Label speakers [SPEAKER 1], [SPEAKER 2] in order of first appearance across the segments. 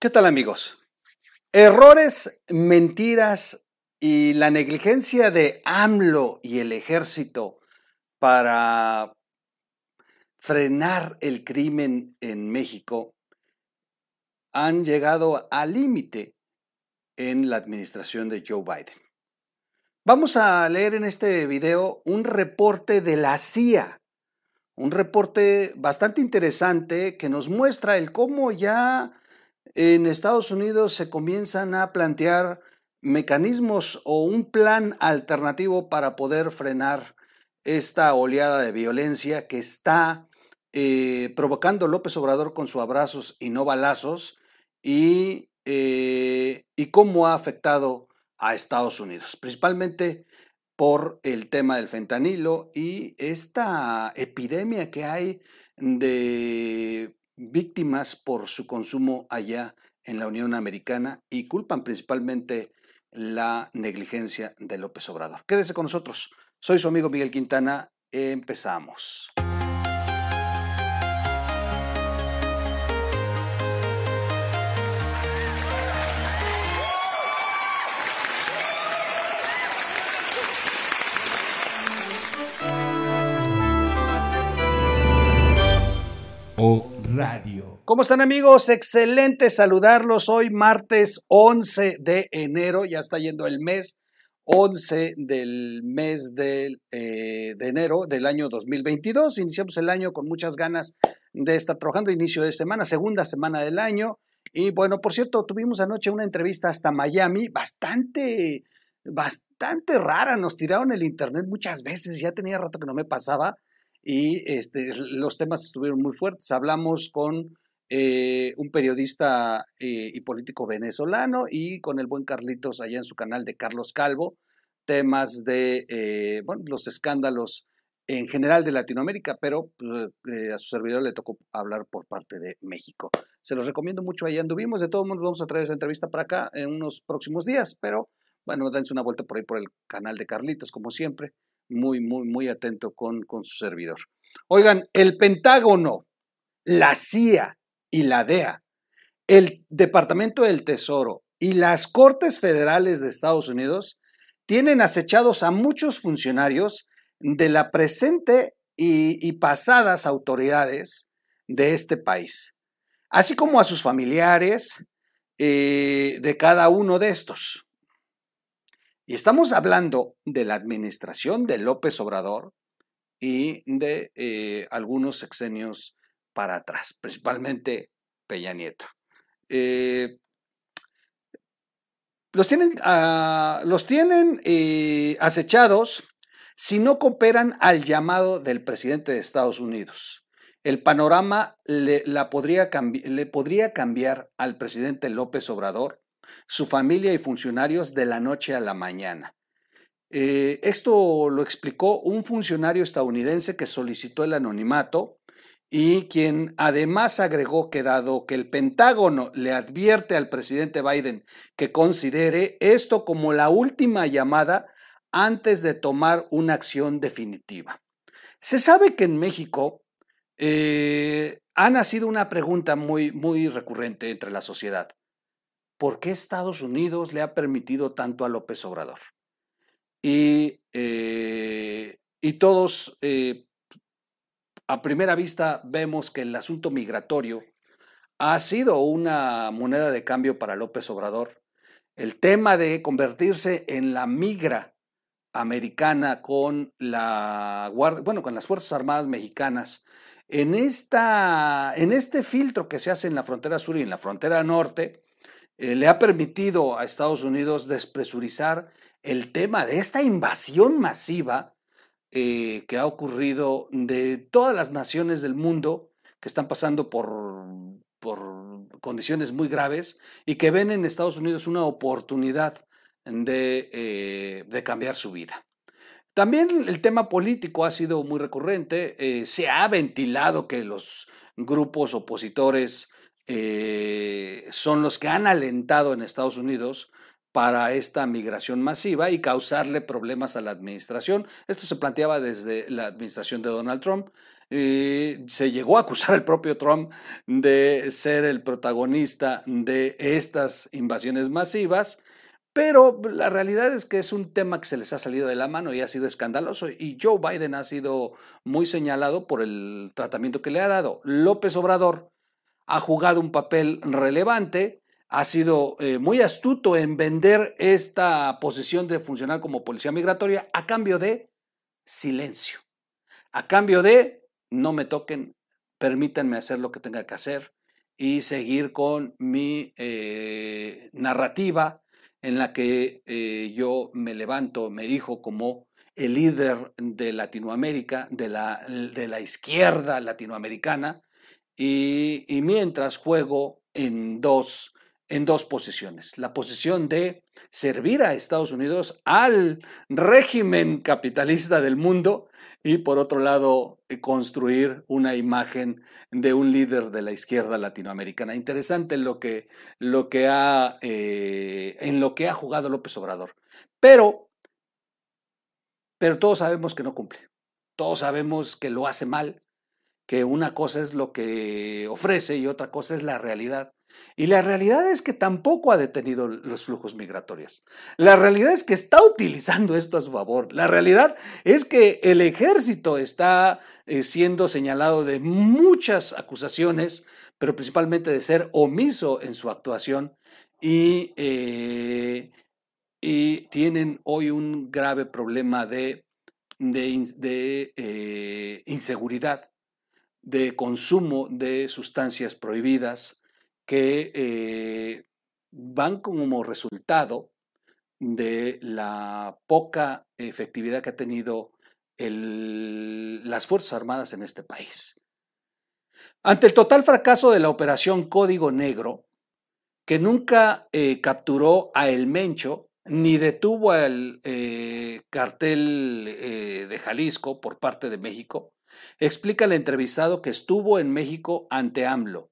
[SPEAKER 1] ¿Qué tal amigos? Errores, mentiras y la negligencia de AMLO y el ejército para frenar el crimen en México han llegado al límite en la administración de Joe Biden. Vamos a leer en este video un reporte de la CIA, un reporte bastante interesante que nos muestra el cómo ya en Estados Unidos se comienzan a plantear mecanismos o un plan alternativo para poder frenar esta oleada de violencia que está eh, provocando López Obrador con sus abrazos y no balazos y, eh, y cómo ha afectado a Estados Unidos, principalmente por el tema del fentanilo y esta epidemia que hay de víctimas por su consumo allá en la Unión Americana y culpan principalmente la negligencia de López Obrador. Quédese con nosotros. Soy su amigo Miguel Quintana. Empezamos. ¿Cómo están amigos? Excelente saludarlos hoy martes 11 de enero, ya está yendo el mes 11 del mes de, eh, de enero del año 2022. Iniciamos el año con muchas ganas de estar trabajando, inicio de semana, segunda semana del año. Y bueno, por cierto, tuvimos anoche una entrevista hasta Miami, bastante, bastante rara. Nos tiraron el internet muchas veces, ya tenía rato que no me pasaba y este, los temas estuvieron muy fuertes. Hablamos con eh, un periodista eh, y político venezolano y con el buen Carlitos allá en su canal de Carlos Calvo, temas de eh, bueno, los escándalos en general de Latinoamérica, pero pues, a su servidor le tocó hablar por parte de México. Se los recomiendo mucho, ahí anduvimos, de todos modos vamos a traer esa entrevista para acá en unos próximos días, pero bueno, dense una vuelta por ahí por el canal de Carlitos, como siempre muy, muy, muy atento con, con su servidor. Oigan, el Pentágono, la CIA y la DEA, el Departamento del Tesoro y las Cortes Federales de Estados Unidos tienen acechados a muchos funcionarios de la presente y, pasadas autoridades de este país, así como a sus familiares eh, de cada uno de estos. Y estamos hablando de la administración de López Obrador y de eh, algunos sexenios para atrás, principalmente Peña Nieto. Eh, los tienen, ah, los tienen eh, acechados si no cooperan al llamado del presidente de Estados Unidos. El panorama le, la podría le podría cambiar al presidente López Obrador su familia y funcionarios de la noche a la mañana. Eh, esto lo explicó un funcionario estadounidense que solicitó el anonimato y quien además agregó que dado que el Pentágono le advierte al presidente Biden que considere esto como la última llamada antes de tomar una acción definitiva. Se sabe que en México eh, ha nacido una pregunta muy, muy recurrente entre la sociedad. ¿por qué Estados Unidos le ha permitido tanto a López Obrador? Y, eh, y todos, eh, a primera vista, vemos que el asunto migratorio ha sido una moneda de cambio para López Obrador. El tema de convertirse en la migra americana con la bueno, con las Fuerzas Armadas mexicanas, en, esta, en este filtro que se hace en la frontera sur y en la frontera norte, eh, le ha permitido a Estados Unidos despresurizar el tema de esta invasión masiva eh, que ha ocurrido de todas las naciones del mundo que están pasando por, por condiciones muy graves y que ven en Estados Unidos una oportunidad de, eh, de cambiar su vida. También el tema político ha sido muy recurrente. se ha ventilado que los grupos opositores eh, son los que han alentado en Estados Unidos para esta migración masiva y causarle problemas a la administración. Esto se planteaba desde la administración de Donald Trump. eh, se llegó a acusar al propio Trump de ser el protagonista de estas invasiones masivas, pero la realidad es que es un tema que se les ha salido de la mano y ha sido escandaloso y Joe Biden ha sido muy señalado por el tratamiento que le ha dado. López Obrador ha jugado un papel relevante, ha sido eh, muy astuto en vender esta posición de funcionar como policía migratoria a cambio de silencio, a cambio de no me toquen, permítanme hacer lo que tenga que hacer y seguir con mi eh, narrativa en la que eh, yo me levanto, me dijo como el líder de Latinoamérica, de la, de la izquierda latinoamericana, y, y, mientras juego en dos, en dos posiciones. La posición de servir a Estados Unidos, al régimen capitalista del mundo, y por otro lado eh, construir una imagen de un líder de la izquierda latinoamericana. Interesante lo que, lo que ha, eh, en lo que ha jugado López Obrador. Pero, pero todos sabemos que no cumple. Todos sabemos que lo hace mal, que una cosa es lo que ofrece y otra cosa es la realidad. Y la realidad es que tampoco ha detenido los flujos migratorios. La realidad es que está utilizando esto a su favor. La realidad es que el ejército está eh, siendo señalado de muchas acusaciones, pero principalmente de ser omiso en su actuación y, eh, tienen hoy un grave problema de, de, eh, inseguridad, de consumo de sustancias prohibidas que eh, van como resultado de la poca efectividad que ha tenido las Fuerzas Armadas en este país. Ante el total fracaso de la operación Código Negro, que nunca eh, capturó a El Mencho ni detuvo al eh, cartel de Jalisco por parte de México, explica el entrevistado que estuvo en México ante AMLO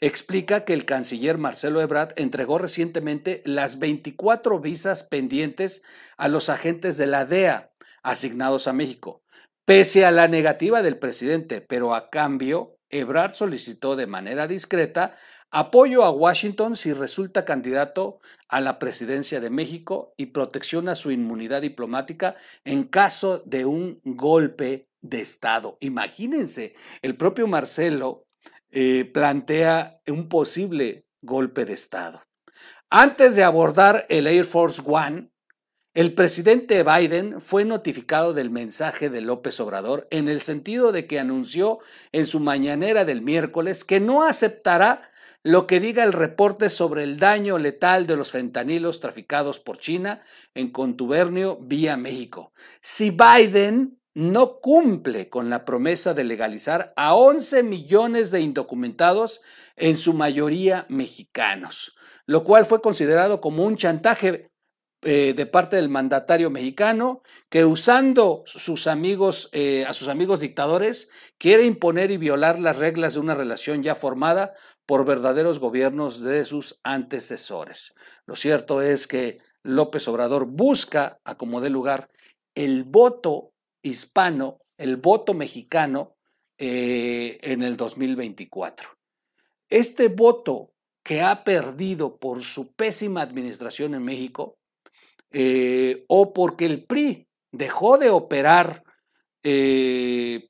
[SPEAKER 1] explica que el canciller Marcelo Ebrard entregó recientemente las 24 visas pendientes a los agentes de la DEA asignados a México, pese a la negativa del presidente, pero a cambio, Ebrard solicitó de manera discreta apoyo a Washington si resulta candidato a la presidencia de México y protección a su inmunidad diplomática en caso de un golpe de Estado. Imagínense, el propio Marcelo eh, plantea un posible golpe de Estado. Antes de abordar el Air Force One, el presidente Biden fue notificado del mensaje de López Obrador en el sentido de que anunció en su mañanera del miércoles que no aceptará lo que diga el reporte sobre el daño letal de los fentanilos traficados por China en contubernio vía México. Si Biden no cumple con la promesa de legalizar a 11 millones de indocumentados, en su mayoría mexicanos, lo cual fue considerado como un chantaje eh, de parte del mandatario mexicano que usando sus amigos, eh, a sus amigos dictadores quiere imponer y violar las reglas de una relación ya formada por verdaderos gobiernos de sus antecesores. Lo cierto es que López Obrador busca, a como dé lugar, el voto hispano, el voto mexicano eh, en el 2024. Este voto que ha perdido por su pésima administración en México eh, o porque el PRI dejó de operar eh,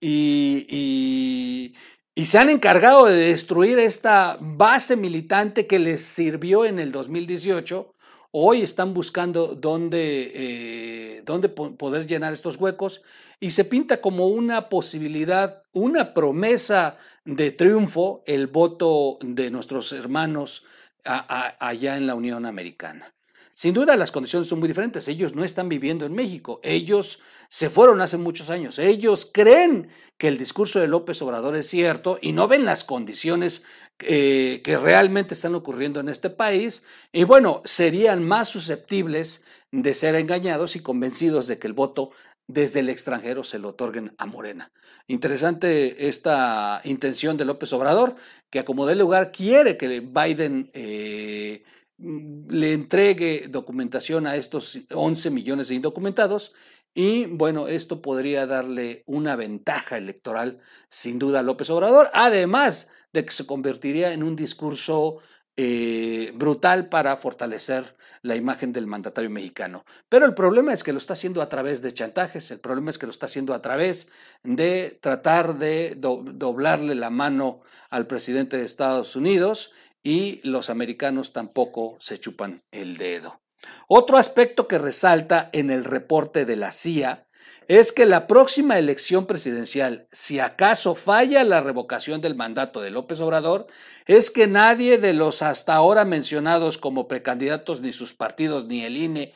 [SPEAKER 1] y, y, se han encargado de destruir esta base militante que les sirvió en el 2018, Hoy están buscando dónde, eh, dónde poder llenar estos huecos y se pinta como una posibilidad, una promesa de triunfo el voto de nuestros hermanos allá en la Unión Americana. Sin duda las condiciones son muy diferentes. Ellos no están viviendo en México. Ellos se fueron hace muchos años. Ellos creen que el discurso de López Obrador es cierto y no ven las condiciones eh, que realmente están ocurriendo en este país. Y bueno, serían más susceptibles de ser engañados y convencidos de que el voto desde el extranjero se lo otorguen a Morena. Interesante esta intención de López Obrador, que a como dé lugar quiere que Biden eh, le entregue documentación a estos 11 millones de indocumentados y bueno, esto podría darle una ventaja electoral sin duda a López Obrador, además de que se convertiría en un discurso eh, brutal para fortalecer la imagen del mandatario mexicano. Pero el problema es que lo está haciendo a través de chantajes, el problema es que lo está haciendo a través de tratar de doblarle la mano al presidente de Estados Unidos y los americanos tampoco se chupan el dedo. Otro aspecto que resalta en el reporte de la CIA es que la próxima elección presidencial, si acaso falla la revocación del mandato de López Obrador, es que nadie de los hasta ahora mencionados como precandidatos, ni sus partidos, ni el INE,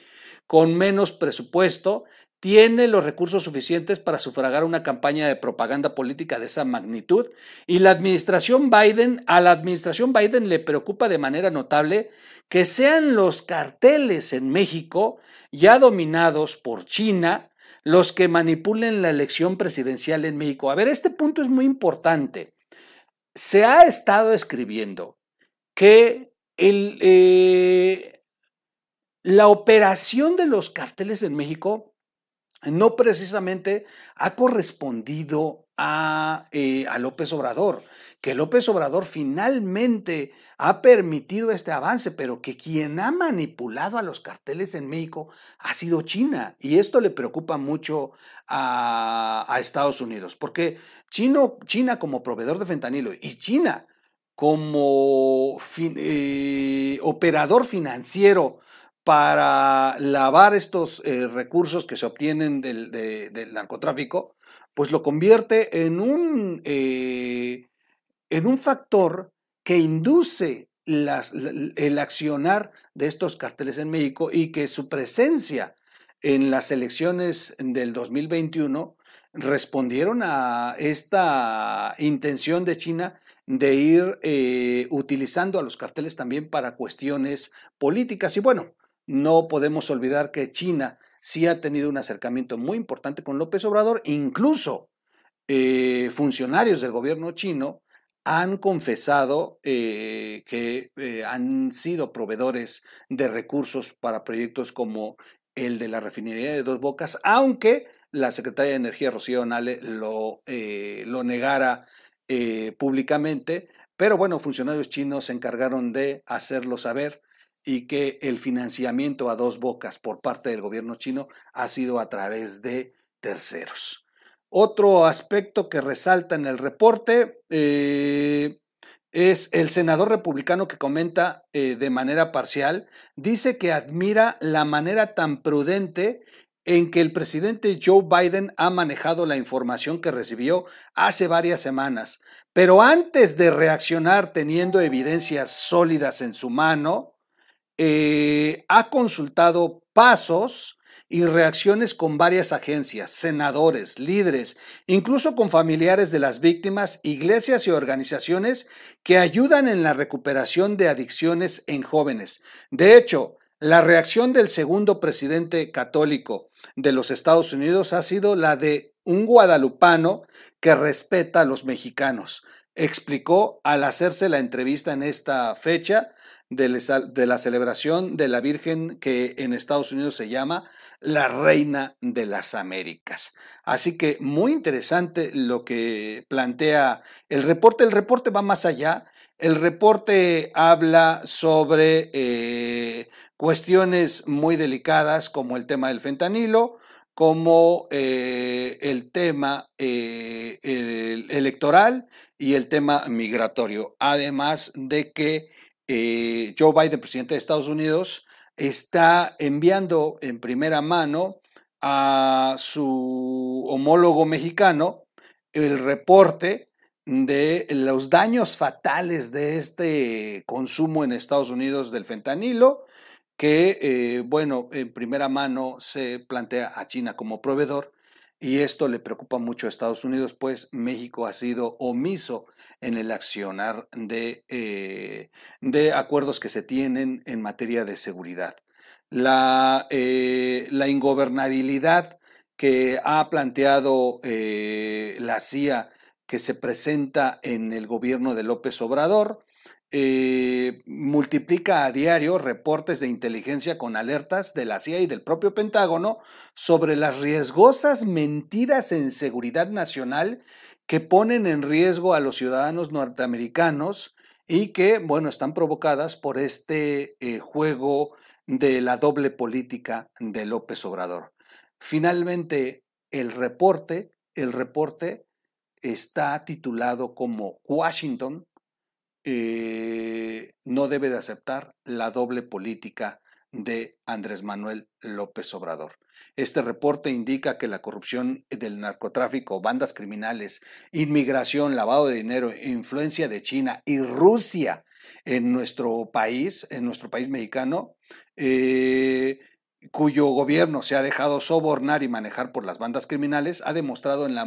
[SPEAKER 1] con menos presupuesto, tiene los recursos suficientes para sufragar una campaña de propaganda política de esa magnitud y la administración Biden, a la administración Biden le preocupa de manera notable que sean los carteles en México, ya dominados por China, los que manipulen la elección presidencial en México. A ver, este punto es muy importante. Se ha estado escribiendo que el, eh, la operación de los carteles en México no precisamente ha correspondido a, eh, a López Obrador, que López Obrador finalmente ha permitido este avance, pero que quien ha manipulado a los carteles en México ha sido China. Y esto le preocupa mucho a, Estados Unidos, porque China como proveedor de fentanilo y China como eh, operador financiero para lavar estos eh, recursos que se obtienen del, narcotráfico, pues lo convierte en un, eh, en un factor que induce el accionar de estos carteles en México y que su presencia en las elecciones del 2021 respondieron a esta intención de China de ir eh, utilizando a los carteles también para cuestiones políticas. Y bueno, no podemos olvidar que China sí ha tenido un acercamiento muy importante con López Obrador, incluso eh, funcionarios del gobierno chino han confesado eh, que eh, han sido proveedores de recursos para proyectos como el de la refinería de Dos Bocas, aunque la secretaria de Energía, Rocío Nale, lo, lo negara públicamente. Pero bueno, funcionarios chinos se encargaron de hacerlo saber y que el financiamiento a dos bocas por parte del gobierno chino ha sido a través de terceros. Otro aspecto que resalta en el reporte eh, es el senador republicano que comenta eh, de manera parcial, dice que admira la manera tan prudente en que el presidente Joe Biden ha manejado la información que recibió hace varias semanas, pero antes de reaccionar teniendo evidencias sólidas en su mano, eh, ha consultado pasos y reacciones con varias agencias, senadores, líderes, incluso con familiares de las víctimas, iglesias y organizaciones que ayudan en la recuperación de adicciones en jóvenes. De hecho, la reacción del segundo presidente católico de los Estados Unidos ha sido la de un guadalupano que respeta a los mexicanos. Explicó al hacerse la entrevista en esta fecha de la celebración de la Virgen que en Estados Unidos se llama la Reina de las Américas. Así que muy interesante lo que plantea el reporte. El reporte va más allá. El reporte habla sobre eh, cuestiones muy delicadas como el tema del fentanilo, como eh, el tema eh, electoral y el tema migratorio. Además de que eh, Joe Biden, presidente de Estados Unidos, está enviando en primera mano a su homólogo mexicano el reporte de los daños fatales de este consumo en Estados Unidos del fentanilo, que, eh, bueno, en primera mano se plantea a China como proveedor y esto le preocupa mucho a Estados Unidos, pues México ha sido omiso en el accionar de, eh, de acuerdos que se tienen en materia de seguridad. La, eh, la ingobernabilidad que ha planteado eh, la CIA que se presenta en el gobierno de López Obrador eh, multiplica a diario reportes de inteligencia con alertas de la CIA y del propio Pentágono sobre las riesgosas mentiras en seguridad nacional que ponen en riesgo a los ciudadanos norteamericanos y que, bueno, están provocadas por este eh, juego de la doble política de López Obrador. Finalmente, el reporte, el reporte está titulado como Washington eh, no debe de aceptar la doble política de Andrés Manuel López Obrador. Este reporte indica que la corrupción del narcotráfico, bandas criminales, inmigración, lavado de dinero, influencia de China y Rusia en nuestro país, en nuestro país mexicano, eh, cuyo gobierno se ha dejado sobornar y manejar por las bandas criminales, ha demostrado, en la,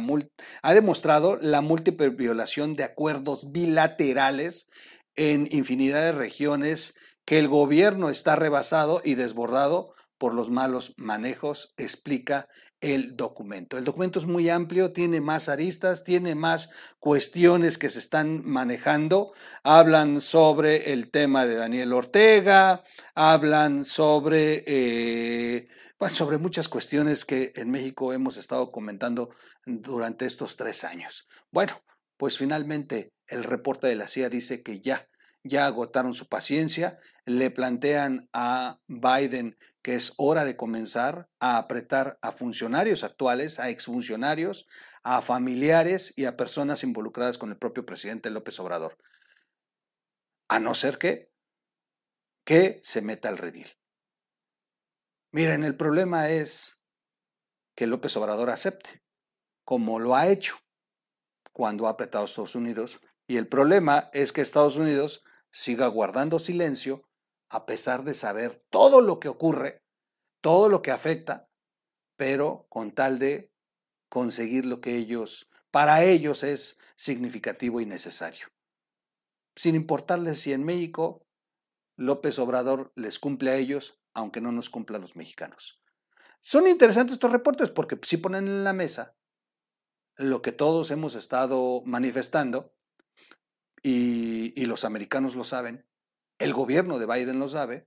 [SPEAKER 1] ha demostrado la múltiple violación de acuerdos bilaterales en infinidad de regiones que el gobierno está rebasado y desbordado por los malos manejos, explica el documento. El documento es muy amplio, tiene más aristas, tiene más cuestiones que se están manejando. Hablan sobre el tema de Daniel Ortega, hablan sobre, eh, sobre muchas cuestiones que en México hemos estado comentando durante estos tres años. Bueno, pues finalmente el reporte de la CIA dice que ya, ya agotaron su paciencia, le plantean a Biden que es hora de comenzar a apretar a funcionarios actuales, a exfuncionarios, a familiares y a personas involucradas con el propio presidente López Obrador. A no ser que, que se meta al redil. Miren, el problema es que López Obrador acepte, como lo ha hecho cuando ha apretado a Estados Unidos, y el problema es que Estados Unidos siga guardando silencio a pesar de saber todo lo que ocurre, todo lo que afecta, pero con tal de conseguir lo que ellos, para ellos es significativo y necesario. Sin importarles si en México López Obrador les cumple a ellos, aunque no nos cumpla a los mexicanos. Son interesantes estos reportes porque sí ponen en la mesa lo que todos hemos estado manifestando y, y los americanos lo saben, el gobierno de Biden lo sabe,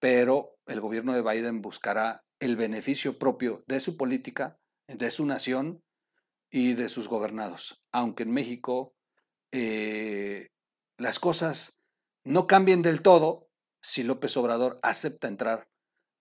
[SPEAKER 1] pero el gobierno de Biden buscará el beneficio propio de su política, de su nación y de sus gobernados. Aunque en México eh, las cosas no cambien del todo si López Obrador acepta entrar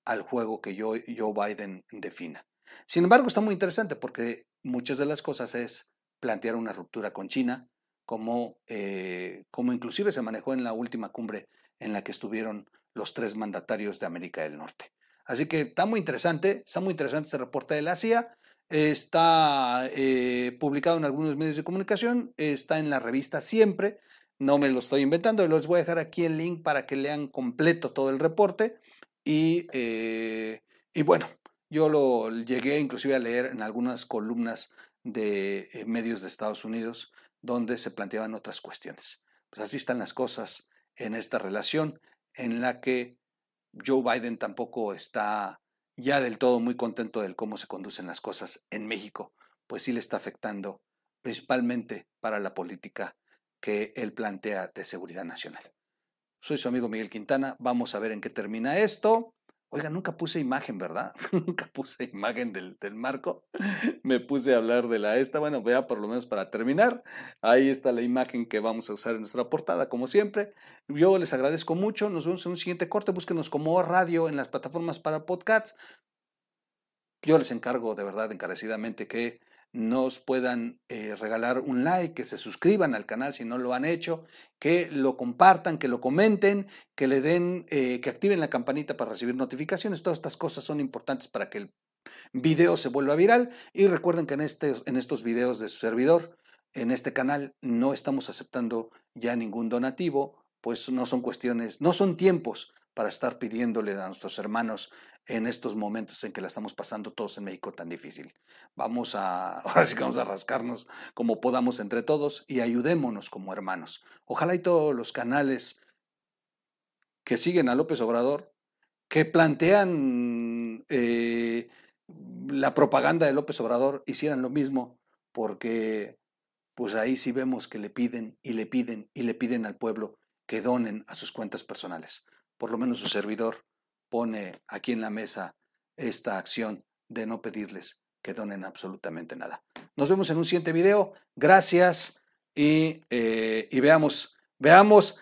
[SPEAKER 1] al juego que Joe, Biden defina. Sin embargo, está muy interesante porque muchas de las cosas es plantear una ruptura con China, como, eh, como inclusive se manejó en la última cumbre en la que estuvieron los tres mandatarios de América del Norte. Así que está muy interesante, está muy interesante este reporte de la CIA. Está eh, publicado en algunos medios de comunicación, está en la revista Siempre, no me lo estoy inventando, les voy a dejar aquí el link para que lean completo todo el reporte. Y, eh, y bueno, yo lo llegué inclusive a leer en algunas columnas de medios de Estados Unidos donde se planteaban otras cuestiones. Pues así están las cosas en esta relación en la que Joe Biden tampoco está ya del todo muy contento de cómo se conducen las cosas en México, pues sí le está afectando principalmente para la política que él plantea de seguridad nacional. Soy su amigo Miguel Quintana, vamos a ver en qué termina esto. Oiga, nunca puse imagen, ¿verdad? nunca puse imagen del, marco. Me puse a hablar de la esta. Bueno, vea por lo menos para terminar. Ahí está la imagen que vamos a usar en nuestra portada, como siempre. Yo les agradezco mucho. Nos vemos en un siguiente corte. Búsquenos como radio en las plataformas para podcasts. Yo les encargo de verdad encarecidamente que nos puedan eh, regalar un like, que se suscriban al canal si no lo han hecho, que lo compartan, que lo comenten, que le den, eh, que activen la campanita para recibir notificaciones. Todas estas cosas son importantes para que el video se vuelva viral. Y recuerden que en, este, en estos videos de su servidor, en este canal, no estamos aceptando ya ningún donativo, pues no son cuestiones, no son tiempos para estar pidiéndole a nuestros hermanos en estos momentos en que la estamos pasando todos en México tan difícil. Vamos a, ahora sí que vamos a rascarnos como podamos entre todos y ayudémonos como hermanos. Ojalá y todos los canales que siguen a López Obrador, que plantean eh, la propaganda de López Obrador, hicieran lo mismo, porque pues ahí sí vemos que le piden y le piden y le piden al pueblo que donen a sus cuentas personales. Por lo menos su servidor pone aquí en la mesa esta acción de no pedirles que donen absolutamente nada. Nos vemos en un siguiente video. Gracias y, eh, veamos, veamos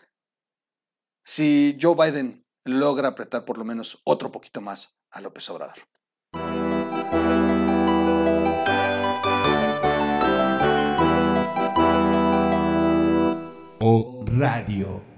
[SPEAKER 1] si Joe Biden logra apretar por lo menos otro poquito más a López Obrador.
[SPEAKER 2] O Radio.